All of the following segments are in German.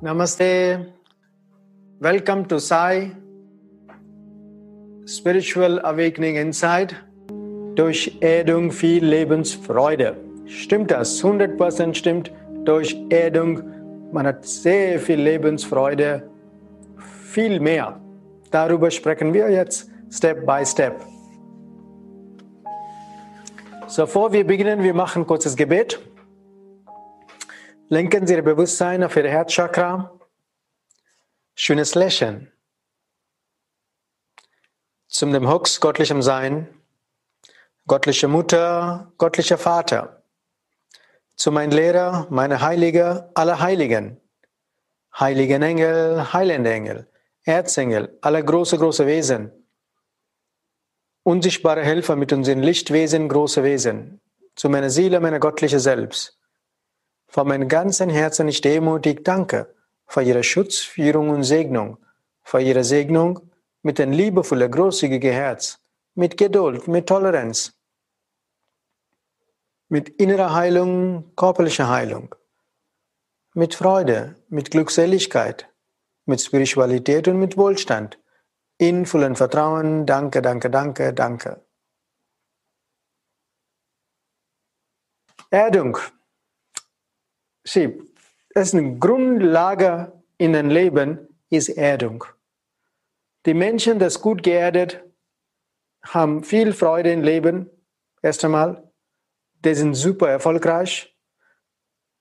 Namaste. Welcome to Sai Spiritual Awakening Inside. Durch Erdung viel Lebensfreude. Stimmt das? 100% stimmt. Durch Erdung, man hat sehr viel Lebensfreude. Viel mehr. Darüber sprechen wir jetzt Step by Step. So, bevor wir beginnen, wir machen ein kurzes Gebet. Lenken Sie Ihr Bewusstsein auf Ihr Herzchakra. Schönes Lächeln. Zum dem Hux, göttlichem Sein, göttliche Mutter, göttlicher Vater. Zu mein Lehrer, meine Heilige, alle Heiligen. Heiligen Engel, heilende Engel, Erzengel, alle große, große Wesen. Unsichtbare Helfer mit unseren Lichtwesen, große Wesen. Zu meiner Seele, meiner göttliche Selbst von meinem ganzen Herzen ich demutig danke für Ihre Schutz, Führung und Segnung, für Ihre Segnung mit ein liebevoller, großzügiger Herz, mit Geduld, mit Toleranz, mit innerer Heilung, körperlicher Heilung, mit Freude, mit Glückseligkeit, mit Spiritualität und mit Wohlstand, in vollem Vertrauen, danke, danke, danke, danke. Erdung. Sie, es ist eine Grundlage in einem Leben, ist Erdung. Die Menschen, das gut geerdet, haben viel Freude im Leben, erst einmal. Die sind super erfolgreich.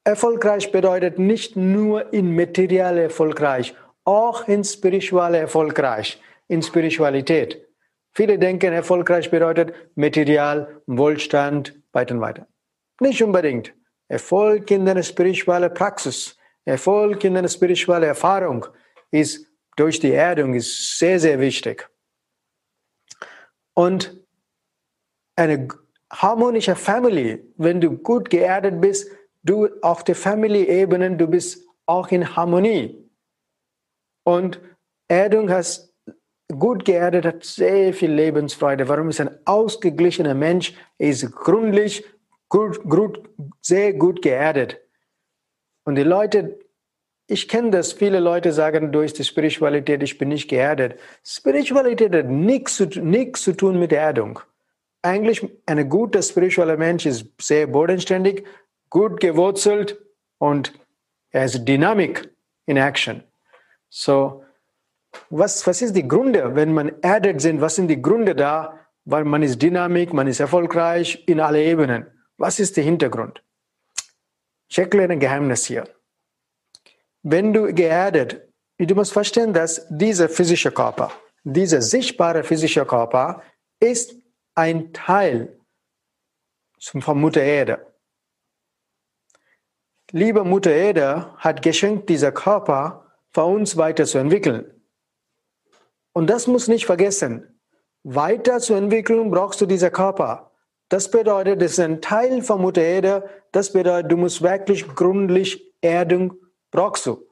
Erfolgreich bedeutet nicht nur in materiell erfolgreich, auch in spirituell erfolgreich, in Spiritualität. Viele denken, erfolgreich bedeutet Material, Wohlstand, weiter und weiter. Nicht unbedingt. Erfolg in der spirituellen Praxis, Erfolg in der spirituellen Erfahrung ist durch die Erdung ist sehr, sehr wichtig. Und eine harmonische Family, wenn du gut geerdet bist, du auf der Family-Ebene, du bist auch in Harmonie. Und Erdung hast gut geerdet, hat sehr viel Lebensfreude. Warum ist ein ausgeglichener Mensch? Er ist gründlich, gut, gut, sehr gut geerdet. Und die Leute, ich kenne das, viele Leute sagen durch die Spiritualität, ich bin nicht geerdet. Spiritualität hat nichts zu, zu tun mit Erdung. Eigentlich ein guter spiritueller Mensch ist sehr bodenständig, gut gewurzelt und er ist Dynamik in Action. So, was, was ist die Gründe, wenn man erdet sind? Was sind die Gründe da? Weil man ist Dynamik, man ist erfolgreich in alle Ebenen. Was ist der Hintergrund? Ich erkläre ein Geheimnis hier. Wenn du geerdet, du musst verstehen, dass dieser physische Körper, dieser sichtbare physische Körper ist ein Teil von Mutter Erde. Liebe Mutter Erde hat geschenkt, dieser Körper für uns weiterzuentwickeln. Und das muss nicht vergessen. Weiterzuentwickeln brauchst du dieser Körper. Das bedeutet, es ist ein Teil von Mutter Erde. Das bedeutet, du musst wirklich gründlich Erdung brauchst du.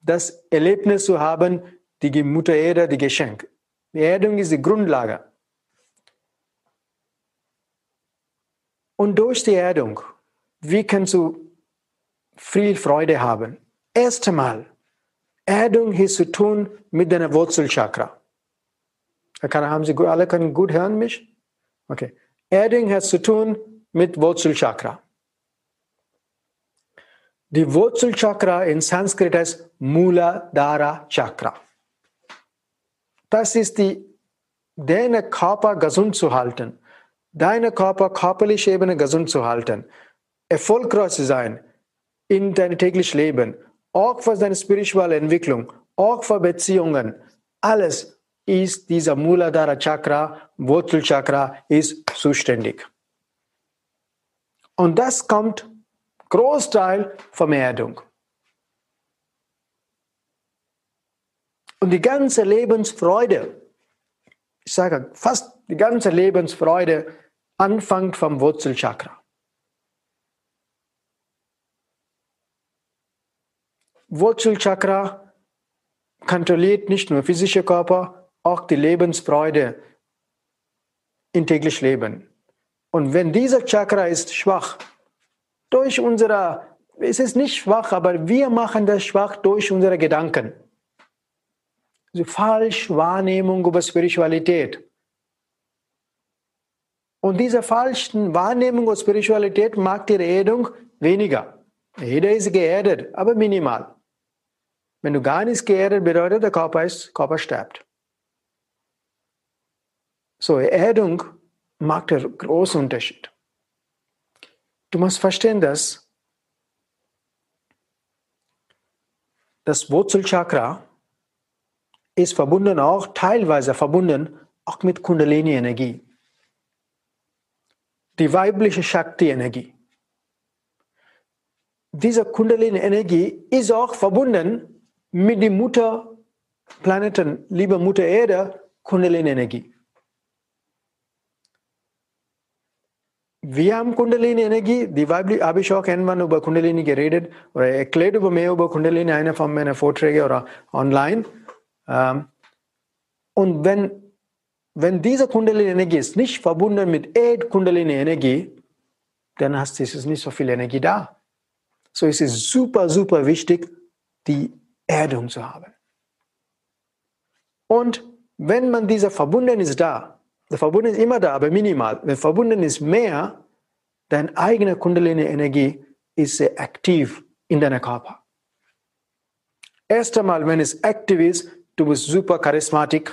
Das Erlebnis zu haben, die Mutter Erde, die Geschenk. Erdung ist die Grundlage. Und durch die Erdung, wie kannst du viel Freude haben? Erst einmal, Erdung hat zu tun mit deiner Wurzelchakra. Haben Sie alle können gut hören mich? Okay. Erding hat zu tun mit Wurzelchakra. Die Wurzelchakra in Sanskrit heißt Muladhara Chakra. Das ist die, deine Körper gesund zu halten, deine Körper körperliche Ebene gesund zu halten, erfolgreich zu sein in deinem täglichen Leben, auch für deine spirituelle Entwicklung, auch für Beziehungen, alles ist dieser Muladhara Chakra, Wurzelchakra, ist zuständig. Und das kommt Großteil von Erdung. Und die ganze Lebensfreude, ich sage fast die ganze Lebensfreude, anfängt vom Wurzelchakra. Wurzelchakra kontrolliert nicht nur physische Körper, auch die Lebensfreude in täglich Leben. Und wenn dieser Chakra ist schwach, durch unsere, es ist nicht schwach, aber wir machen das schwach durch unsere Gedanken. Also falsch Wahrnehmung über Spiritualität. Und diese falschen Wahrnehmung über Spiritualität macht die Erdung weniger. Jeder ist geerdet, aber minimal. Wenn du gar nicht geerdet bedeutet, der Körper, ist, Körper stirbt. So, Erdung macht einen großen Unterschied. Du musst verstehen, dass das Wurzelchakra ist verbunden auch, teilweise verbunden, auch mit Kundalini-Energie. Die weibliche Shakti-Energie. Diese Kundalini-Energie ist auch verbunden mit dem Mutterplaneten, liebe Mutter Erde, Kundalini-Energie. Wir haben Kundalini-Energie, die weibliche, habe ich auch irgendwann über Kundalini geredet oder erklärt über mehr über Kundalini, einer von meinen Vorträgen oder online. Ähm, und wenn, wenn diese Kundalini-Energie ist nicht verbunden mit Erd-Kundalini-Energie, dann hast du nicht so viel Energie da. So ist es super, super wichtig, die Erdung zu haben. Und wenn man diese verbunden ist da, der Verbunden ist immer da, aber minimal. Wenn verbunden ist mehr, deine eigene Kundalini-Energie ist sehr aktiv in deinem Körper. Erst einmal, wenn es aktiv ist, du bist super charismatisch.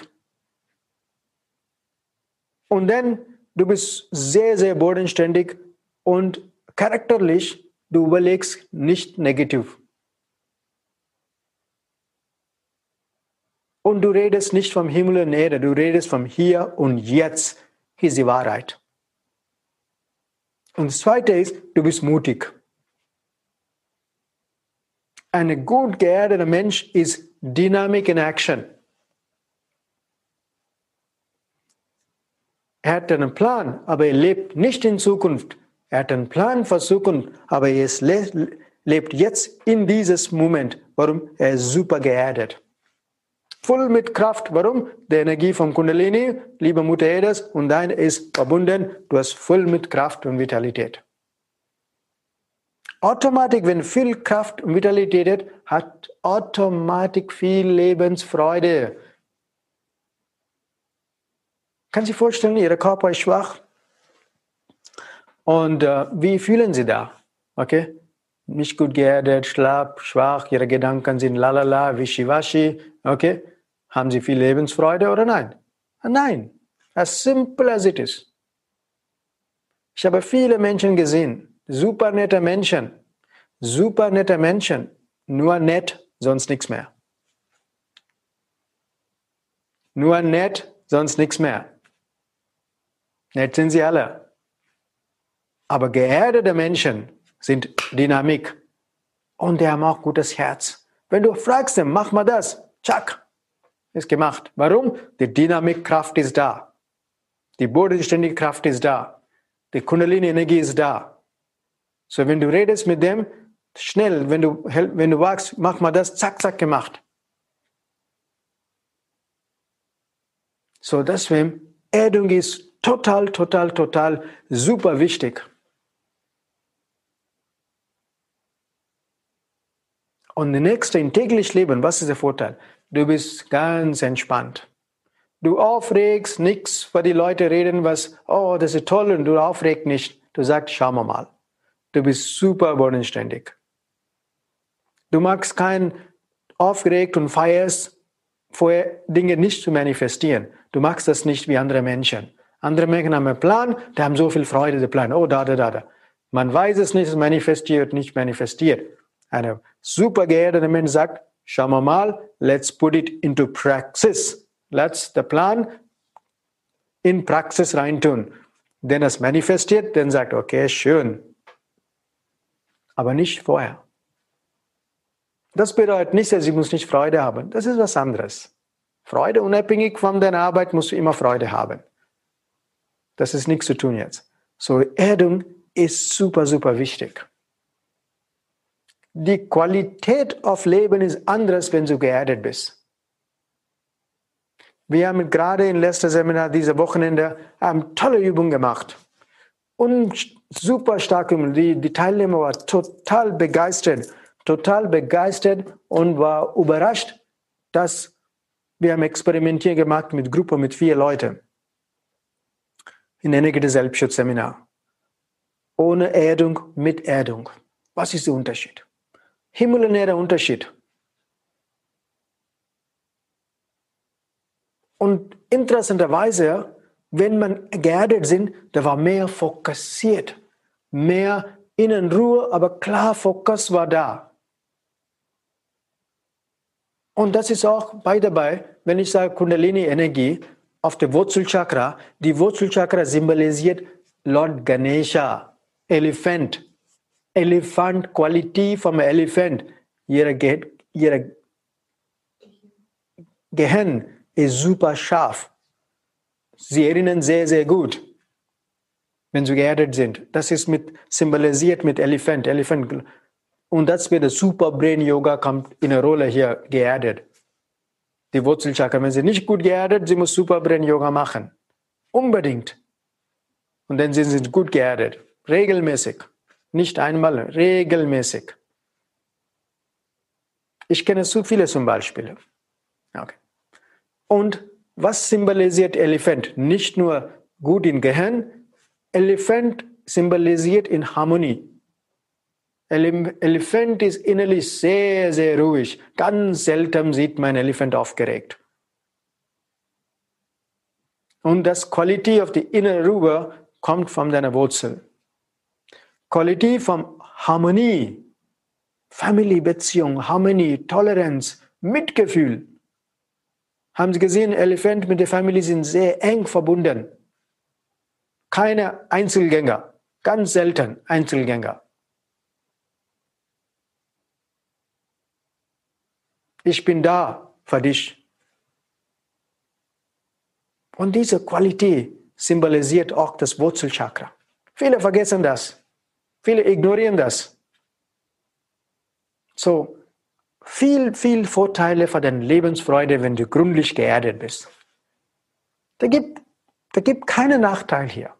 Und dann, du bist sehr, sehr bodenständig und charakterlich, du überlegst nicht negativ. Und du redest nicht vom Himmel und Erde, du redest vom Hier und Jetzt. Hier ist die Wahrheit. Und das Zweite ist, du bist mutig. Ein gut geerdeter Mensch ist Dynamik in Action. Er hat einen Plan, aber er lebt nicht in Zukunft. Er hat einen Plan für Zukunft, aber er lebt jetzt in dieses Moment. Warum? Er ist super geerdet voll mit Kraft. Warum? Die Energie vom Kundalini, liebe Mutter Edes, und dein ist verbunden. Du hast voll mit Kraft und Vitalität. Automatisch, wenn viel Kraft und Vitalität hat, hat automatisch viel Lebensfreude. Kann Sie vorstellen, Ihr Körper ist schwach. Und äh, wie fühlen Sie da? Okay? Nicht gut geerdet, schlapp, schwach, Ihre Gedanken sind lalala, wischiwaschi. Okay? Haben sie viel Lebensfreude oder nein? Nein. As simple as it is. Ich habe viele Menschen gesehen, super nette Menschen, super nette Menschen, nur nett, sonst nichts mehr. Nur nett, sonst nichts mehr. Nett sind sie alle. Aber geerdete Menschen sind Dynamik und die haben auch gutes Herz. Wenn du fragst, mach mal das, tschack, ist gemacht. Warum? Die Dynamikkraft ist da. Die bodenständige Kraft ist da. Die Kundalini-Energie ist da. So, wenn du redest mit dem, schnell, wenn du, wenn du wagst, mach mal das, zack, zack, gemacht. So, deswegen, Erdung ist total, total, total super wichtig. Und das nächste, in täglich Leben, was ist der Vorteil? Du bist ganz entspannt. Du aufregst nichts, weil die Leute reden, was, oh, das ist toll und du aufregst nicht. Du sagst, schauen wir mal. Du bist super bodenständig. Du magst kein aufgeregt und feierst, vorher Dinge nicht zu manifestieren. Du magst das nicht wie andere Menschen. Andere Menschen haben einen Plan, die haben so viel Freude, der Plan. Oh, da, da, da, da. Man weiß es nicht, es manifestiert, nicht manifestiert. Eine super geerdete Mensch sagt, Schauen wir mal, let's put it into praxis. Let's the plan in Praxis reintun. Denn es manifestiert, dann sagt, okay, schön. Aber nicht vorher. Das bedeutet nicht, dass ich muss nicht Freude haben. Das ist was anderes. Freude unabhängig von deiner Arbeit musst du immer Freude haben. Das ist nichts zu tun jetzt. So, Erdung ist super, super wichtig die Qualität auf Leben ist anders, wenn du geerdet bist. Wir haben gerade im letzten Seminar diese Wochenende eine tolle Übung gemacht. Und super stark. Die, die Teilnehmer waren total begeistert, total begeistert und war überrascht, dass wir haben Experimentieren gemacht mit Gruppe mit vier Leuten in Energie Selbstschutzseminar. Ohne Erdung, mit Erdung. Was ist der Unterschied? Himmel und Erde Unterschied. Und interessanterweise, wenn man geerdet sind, da war mehr fokussiert, mehr Innenruhe, aber klar Fokus war da. Und das ist auch bei dabei, wenn ich sage Kundalini-Energie auf der Wurzelchakra. Die Wurzelchakra symbolisiert Lord Ganesha, Elefant. Elefant, Qualität vom Elefant. Ihre, Ge ihre Gehirn ist super scharf. Sie erinnern sehr, sehr gut, wenn sie geerdet sind. Das ist mit, symbolisiert mit Elefant. Elefant und das wird das Super Brain Yoga kommt in eine Rolle hier geerdet. Die Wurzelchakra, wenn sie nicht gut geerdet, sie muss Super Brain Yoga machen. Unbedingt. Und dann sind sie gut geerdet. Regelmäßig. Nicht einmal, regelmäßig. Ich kenne so viele zum Beispiel. Okay. Und was symbolisiert Elefant? Nicht nur gut im Gehirn, Elefant symbolisiert in Harmonie. Elefant ist innerlich sehr, sehr ruhig. Ganz selten sieht man Elefant aufgeregt. Und das Qualität auf die innere Ruhe kommt von deiner Wurzel. Qualität von Harmonie, Family-Beziehung, Harmonie, Toleranz, Mitgefühl. Haben Sie gesehen, Elefant mit der Familie sind sehr eng verbunden. Keine Einzelgänger, ganz selten Einzelgänger. Ich bin da für dich. Und diese Qualität symbolisiert auch das Wurzelchakra. Viele vergessen das. Viele ignorieren das. So, viel, viel Vorteile für deine Lebensfreude, wenn du gründlich geerdet bist. Da gibt, da gibt keinen Nachteil hier.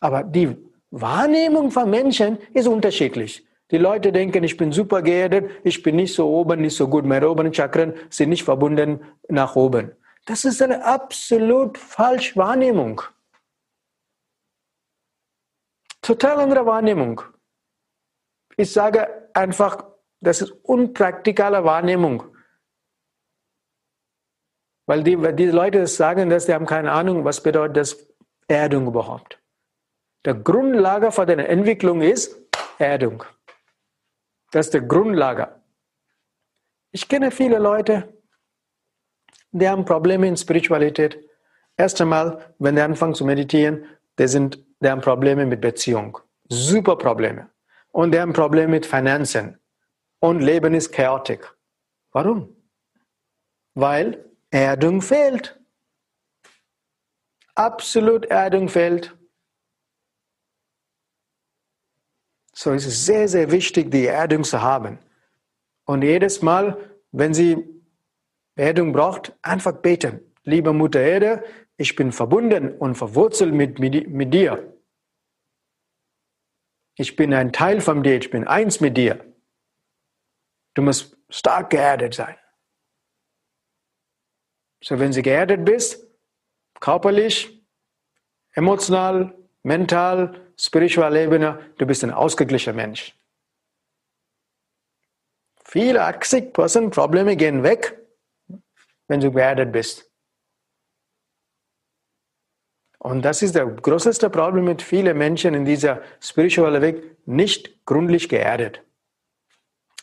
Aber die Wahrnehmung von Menschen ist unterschiedlich. Die Leute denken, ich bin super geerdet, ich bin nicht so oben, nicht so gut. Meine oberen Chakren sind nicht verbunden nach oben. Das ist eine absolut falsche Wahrnehmung. Total andere Wahrnehmung. Ich sage einfach, das ist unpraktikale Wahrnehmung. Weil die, die Leute sagen, dass sie haben keine Ahnung, was bedeutet das Erdung überhaupt. Der Grundlage für deine Entwicklung ist Erdung. Das ist der Grundlage. Ich kenne viele Leute, die haben Probleme in Spiritualität. Erst einmal, wenn die anfangen zu meditieren, die, sind, die haben Probleme mit Beziehung. Super Probleme. Und die haben Probleme mit Finanzen. Und Leben ist chaotisch. Warum? Weil Erdung fehlt. Absolut Erdung fehlt. So ist es sehr, sehr wichtig, die Erdung zu haben. Und jedes Mal, wenn sie Erdung braucht, einfach beten. Liebe Mutter Erde, ich bin verbunden und verwurzelt mit, mit, mit dir. Ich bin ein Teil von dir, ich bin eins mit dir. Du musst stark geerdet sein. So, wenn du geerdet bist, körperlich, emotional, mental, spiritual Ebene, du bist ein ausgeglichener Mensch. Viele 80% Probleme gehen weg, wenn du geerdet bist. Und das ist der größte Problem mit vielen Menschen in dieser spirituellen Weg, nicht gründlich geerdet.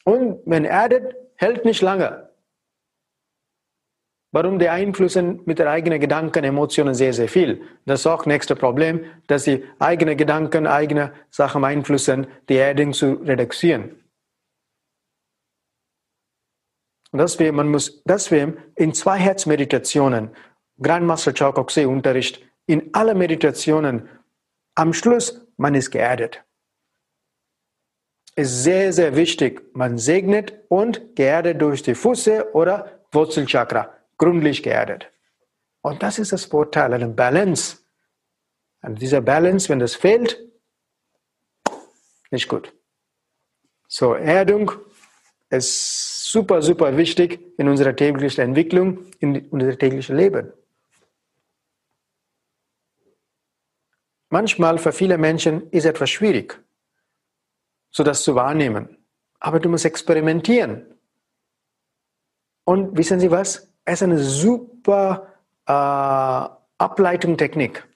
Und wenn erdet, hält nicht lange. Warum die Einflüsse mit der eigenen Gedanken, Emotionen sehr, sehr viel. Das ist auch das nächste Problem, dass die eigenen Gedanken, eigene Sachen beeinflussen, die Erdung zu reduzieren. Und deswegen, man muss deswegen in zwei Herzmeditationen, Grandmaster Chokoksei Unterricht, in alle Meditationen, am Schluss, man ist geerdet. Ist sehr, sehr wichtig. Man segnet und geerdet durch die Füße oder Wurzelchakra gründlich geerdet. Und das ist das Vorteil, eine Balance. Und dieser Balance, wenn das fehlt, nicht gut. So, Erdung ist super, super wichtig in unserer täglichen Entwicklung, in unser täglichen Leben. Manchmal für viele Menschen ist etwas schwierig, so das zu wahrnehmen. Aber du musst experimentieren. Und wissen Sie was? Es ist eine super äh, Ableitungstechnik.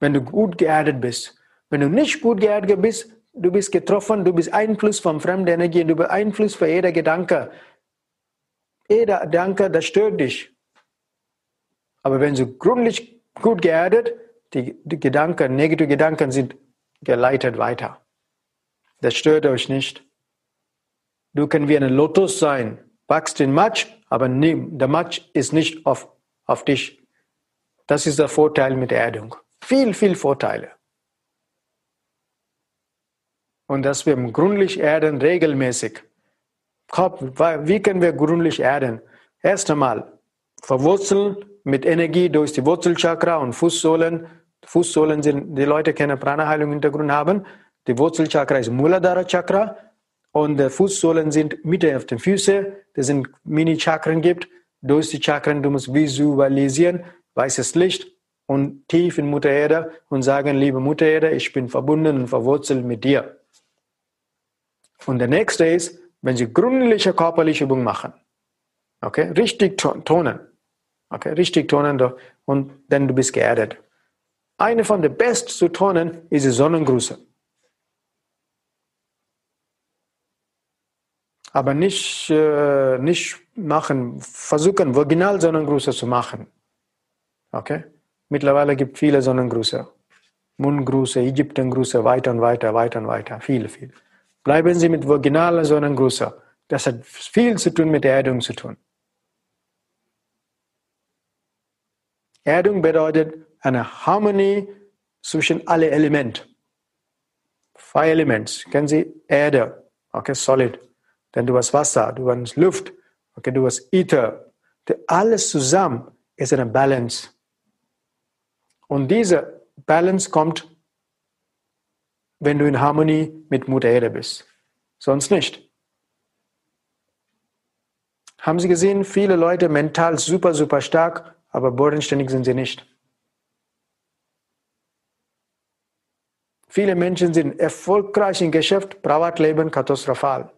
Wenn du gut geerdet bist. Wenn du nicht gut geerdet bist, du bist getroffen, du bist Einfluss von fremden Energien, du bist Einfluss für jeder Gedanke. Jeder Gedanke, das stört dich. Aber wenn du gründlich gut geerdet, die, die Gedanken, negative Gedanken sind geleitet weiter. Das stört euch nicht. Du kannst wie ein Lotus sein, wachst in Matsch, aber nie, der Matsch ist nicht auf, auf dich. Das ist der Vorteil mit Erdung. Viel, viel Vorteile. Und dass wir gründlich erden regelmäßig. Wie können wir gründlich erden? Erst einmal verwurzeln mit Energie durch die Wurzelchakra und Fußsohlen. Fußsohlen sind, die Leute kennen Prana-Heilung Hintergrund haben. Die Wurzelchakra ist Muladhara Chakra und die Fußsohlen sind Mitte auf den Füßen. Das sind Mini-Chakren gibt. Durch die Chakren, du musst visualisieren, weißes Licht und tief in Mutter Erde und sagen, liebe Mutter Erde, ich bin verbunden und verwurzelt mit dir. Und der nächste ist, wenn Sie gründliche körperliche Übung machen. Okay, richtig tonen. Okay, richtig tonen und dann du bist geerdet. Eine von den besten zu tonen ist die Sonnengrüße. Aber nicht, äh, nicht machen, versuchen, original Sonnengrüße zu machen. Okay? Mittlerweile gibt es viele Sonnengrüße. Mundgrüße, Ägyptengrüße, weiter und weiter, weiter und weiter. Viele, viele. Bleiben Sie mit originaler Sonnengrüße. Das hat viel zu tun mit Erdung zu tun. Erdung bedeutet eine Harmonie zwischen alle Elementen. Five Elements. Kennen Sie Erde? Okay, solid. Dann du hast Wasser, du hast Luft, okay, du hast Ether. Alles zusammen ist eine Balance. Und diese Balance kommt wenn du in Harmonie mit Mutter Erde bist. Sonst nicht. Haben Sie gesehen, viele Leute mental super, super stark, aber bodenständig sind sie nicht. Viele Menschen sind erfolgreich im Geschäft, Privatleben katastrophal.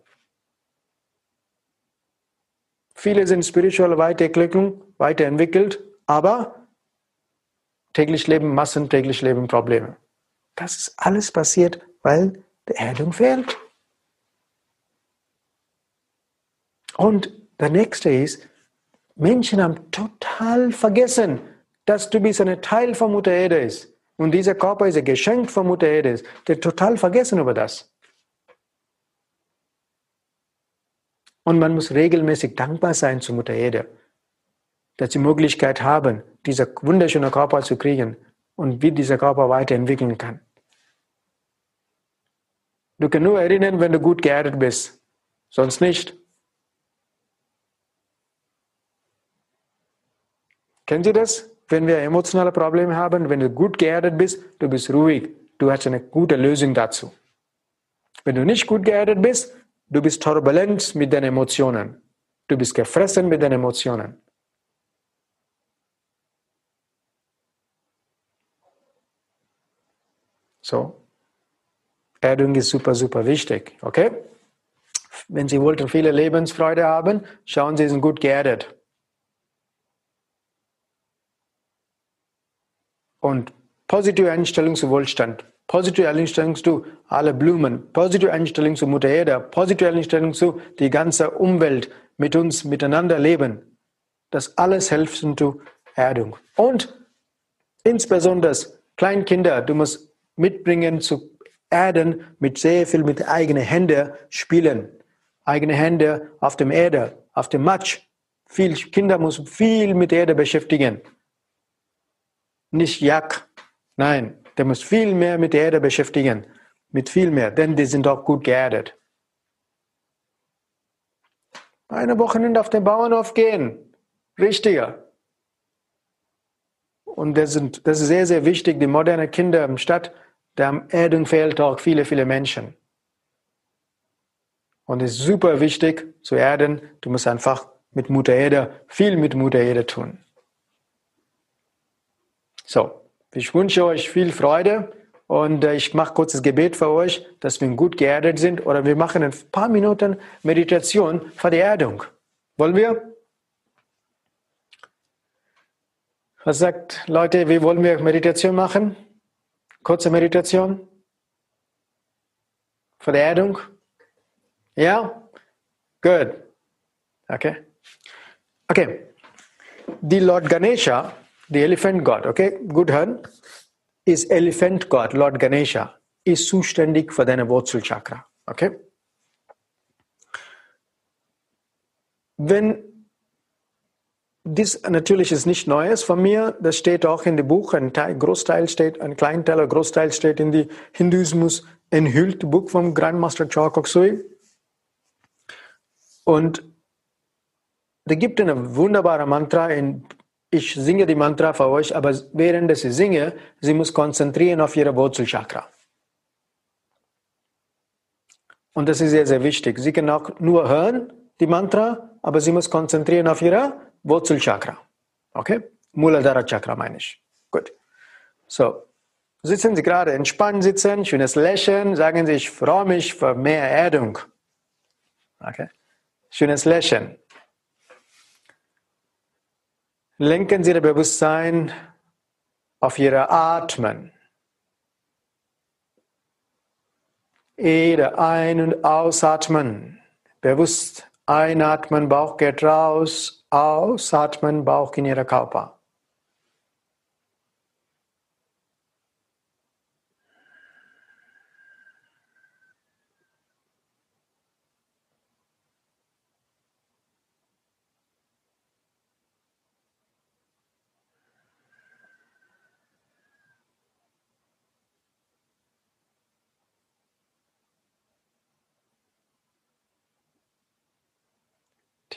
Viele sind spirituell weiterentwickelt, aber täglich leben Massen, täglich leben Probleme. Das ist alles passiert, weil die Erdung fehlt. Und der nächste ist, Menschen haben total vergessen, dass du bist ein Teil von Mutter Erde ist. Und dieser Körper ist ein Geschenk von Mutter Erde. Der total vergessen über das. Und man muss regelmäßig dankbar sein zu Mutter Erde, dass sie Möglichkeit haben, diesen wunderschönen Körper zu kriegen und wie dieser Körper weiterentwickeln kann. Du kannst nur erinnern, wenn du gut geerdet bist, sonst nicht. Kennen Sie das? Wenn wir emotionale Probleme haben, wenn du gut geerdet bist, du bist ruhig, du hast eine gute Lösung dazu. Wenn du nicht gut geerdet bist, du bist turbulent mit deinen Emotionen. Du bist gefressen mit deinen Emotionen. So, Erdung ist super, super wichtig. Okay? Wenn Sie wollten viele Lebensfreude haben, schauen Sie, Sie sind gut geerdet. Und positive Einstellung zu Wohlstand, positive Einstellung zu alle Blumen, positive Einstellung zu Mutter Erde, positive Einstellung zu die ganze Umwelt mit uns miteinander leben. Das alles hilft zur Erdung. Und insbesondere Kleinkinder, du musst mitbringen zu Erden mit sehr viel mit eigenen Händen spielen. Eigene Hände auf dem Erde, auf dem Matsch. Viel Kinder muss viel mit Erde beschäftigen. Nicht Jack. Nein, der muss viel mehr mit der Erde beschäftigen. Mit viel mehr, denn die sind auch gut geerdet. Eine Wochenende auf den Bauernhof gehen. Richtiger. Und das, sind, das ist sehr, sehr wichtig. Die modernen Kinder im Stadt, der Erdung fehlt auch viele, viele Menschen. Und es ist super wichtig zu erden. Du musst einfach mit Mutter Erde, viel mit Mutter Erde tun. So, ich wünsche euch viel Freude und äh, ich mache kurzes Gebet für euch, dass wir gut geerdet sind oder wir machen ein paar Minuten Meditation für die Erdung. Wollen wir? Was sagt Leute, wie wollen wir Meditation machen? Kurze Meditation? Für die Erdung? Ja? Good. Okay. Okay. Die Lord Ganesha, the elephant god, okay, gut hören, ist Elephant God, Lord Ganesha, ist zuständig für deine Wurzelchakra, okay? Wenn dies natürlich ist nicht Neues von mir, das steht auch in dem Buch, ein Teil, Großteil steht, ein Kleinteil oder Großteil steht in die Hinduismus enthüllte Buch vom Grandmaster Chokok Sui. Und da gibt eine wunderbare Mantra in ich singe die Mantra für euch, aber während ich singe, sie muss konzentrieren auf ihre Wurzelchakra. Und das ist sehr, sehr wichtig. Sie kann auch nur hören, die Mantra, aber sie muss konzentrieren auf ihre Wurzelchakra. Okay? Muladhara Chakra meine ich. Gut. So. Sitzen Sie gerade entspannt sitzen, schönes Lächeln, sagen Sie, ich freue mich für mehr Erdung. Okay? Schönes Lächeln. Lenken Sie Ihr Bewusstsein auf Ihre Atmen. Jede ein- und ausatmen. Bewusst einatmen, Bauch geht raus, ausatmen, Bauch in Ihre Körper.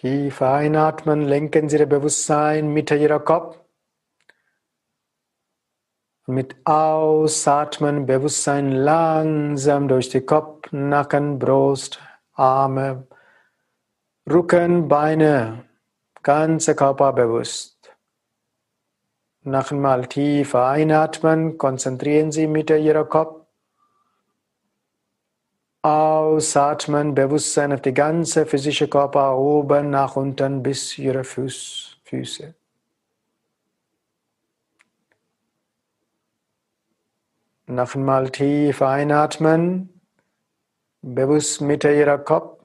Tief einatmen, lenken Sie Ihr Bewusstsein Mitte Ihrer Kopf. Mit Ausatmen, Bewusstsein langsam durch die Kopf, Nacken, Brust, Arme, Rücken, Beine, ganze Körper bewusst. Noch einmal tief einatmen, konzentrieren Sie Mitte Ihrer Kopf. Ausatmen, Bewusstsein auf die ganze physische Körper, oben nach unten bis ihre Fuß, Füße. Noch einmal tief einatmen, bewusst Mitte ihrer Kopf.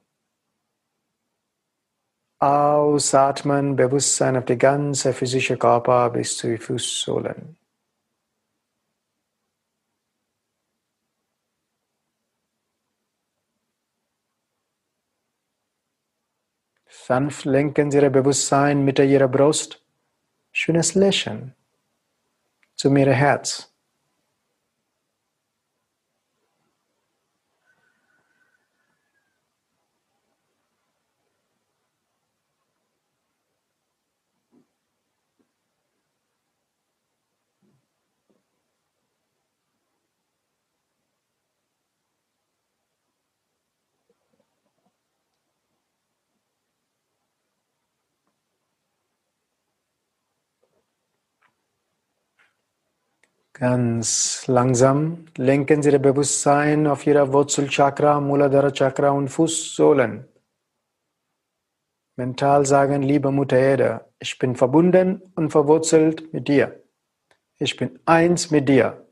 Ausatmen, Bewusstsein auf die ganze physische Körper bis zu den Fußsohlen. Sanft lenken Sie Ihr Bewusstsein mit Ihrer Brust. Schönes Lächeln zu Ihrem Herz. Ganz langsam lenken Sie Ihr Bewusstsein auf Ihre Wurzelchakra, Muladhara Chakra und Fußsohlen. Mental sagen, liebe Mutter Erde, ich bin verbunden und verwurzelt mit dir. Ich bin eins mit dir.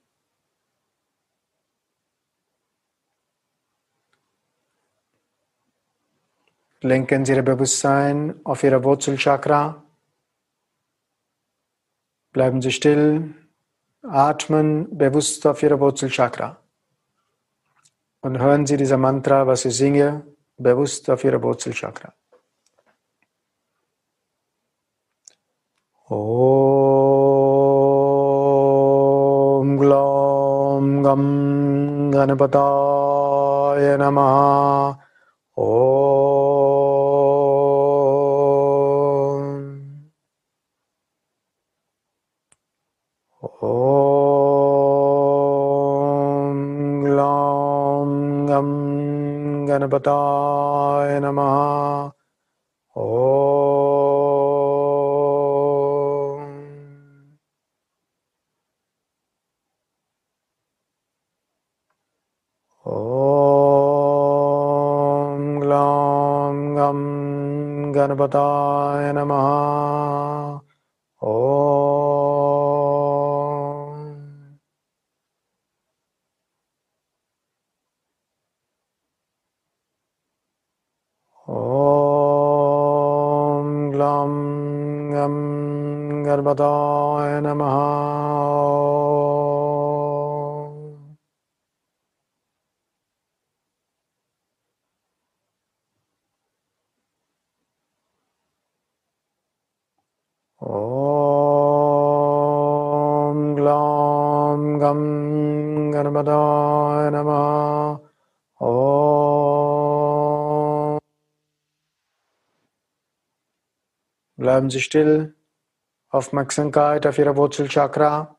Lenken Sie Ihr Bewusstsein auf Ihre Wurzelchakra. Bleiben Sie still, Atmen bewusst auf Ihre Wurzelchakra. Und hören Sie dieser Mantra, was ich singe, bewusst auf Ihre Wurzelchakra. Om Glom Gam Ganapataya Namaha Om Ganapataya Namaha. Om. Om Glam Gam Ganapataya Namaha Bleiben Sie still. Aufmerksamkeit auf Ihre Wurzelchakra.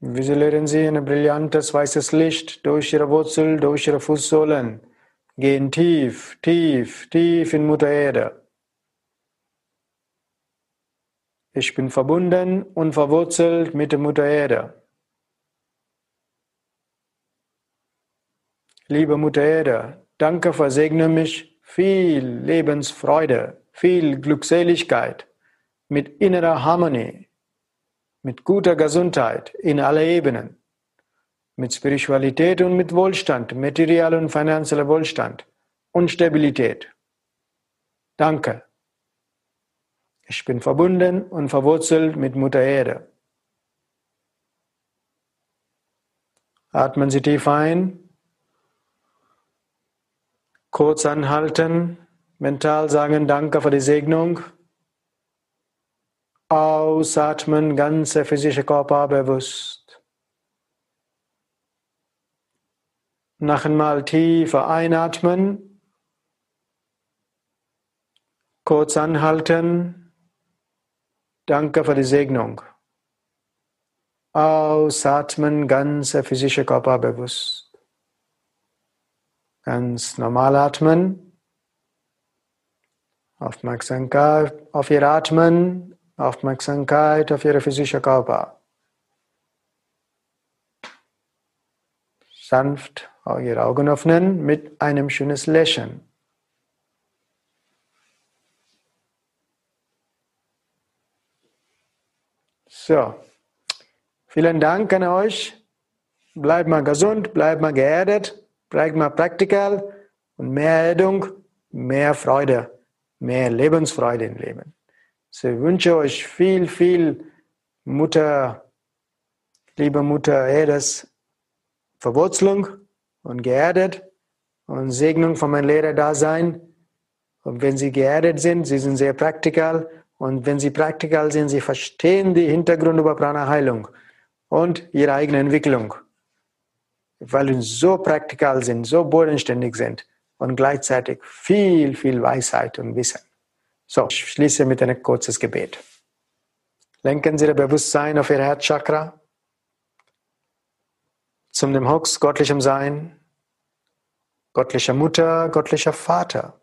Visualisieren Sie ein brillantes weißes Licht durch Ihre Wurzel, durch Ihre Fußsohlen. Gehen tief, tief, tief in Mutter Erde. Ich bin verbunden und verwurzelt mit der Mutter Erde. Liebe Mutter Erde, danke, versegne mich viel Lebensfreude, viel Glückseligkeit mit innerer Harmonie, mit guter Gesundheit in alle Ebenen, mit Spiritualität und mit Wohlstand, materieller und finanzieller Wohlstand und Stabilität. Danke. Ich bin verbunden und verwurzelt mit Mutter Erde. Atmen Sie tief ein. Kurz anhalten, mental sagen Danke für die Segnung. Ausatmen, ganze physische Körper bewusst. Noch einmal tiefer einatmen. Kurz anhalten. Danke für die Segnung. Ausatmen, ganze physische Körper bewusst. Ganz normal atmen. Aufmerksamkeit auf Ihr Atmen, Aufmerksamkeit auf Ihre physische Körper. Sanft Ihre Augen öffnen mit einem schönes Lächeln. So, vielen Dank an euch. Bleibt mal gesund, bleibt mal geerdet, bleibt mal praktikal und mehr Erdung, mehr Freude, mehr Lebensfreude im Leben. So, ich wünsche euch viel, viel Mutter, liebe Mutter Erdes, Verwurzelung und geerdet und Segnung von meinem Lehrer-Dasein. Und wenn Sie geerdet sind, Sie sind sehr praktikal und wenn Sie praktikal sind, Sie verstehen die Hintergründe über Prana-Heilung und Ihre eigene Entwicklung. Weil Sie so praktikal sind, so bodenständig sind und gleichzeitig viel, viel Weisheit und Wissen. So, ich schließe mit einem kurzes Gebet. Lenken Sie Ihr Bewusstsein auf Ihr Herzchakra, zum dem Hux göttlichem Sein, göttlicher Mutter, göttlicher Vater,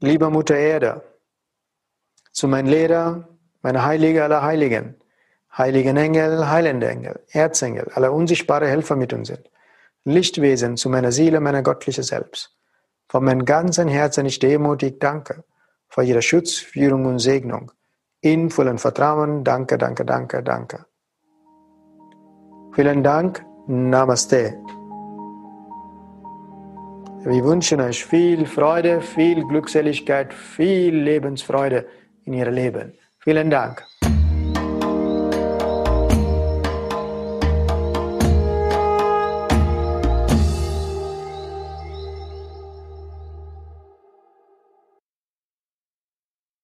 lieber Mutter Erde, zu meinem Lehrer, meiner Heilige aller Heiligen, heiligen Engel, heilende Engel, Erzengel, alle unsichtbare Helfer mit uns sind, Lichtwesen zu meiner Seele, meiner göttliche Selbst. Von meinem ganzen Herzen ich demutig danke für Ihre Schutz, Führung und Segnung. In vollem Vertrauen, danke, danke, danke, danke. Vielen Dank, Namaste. Wir wünschen euch viel Freude, viel Glückseligkeit, viel Lebensfreude in Ihrem Leben. Vielen Dank.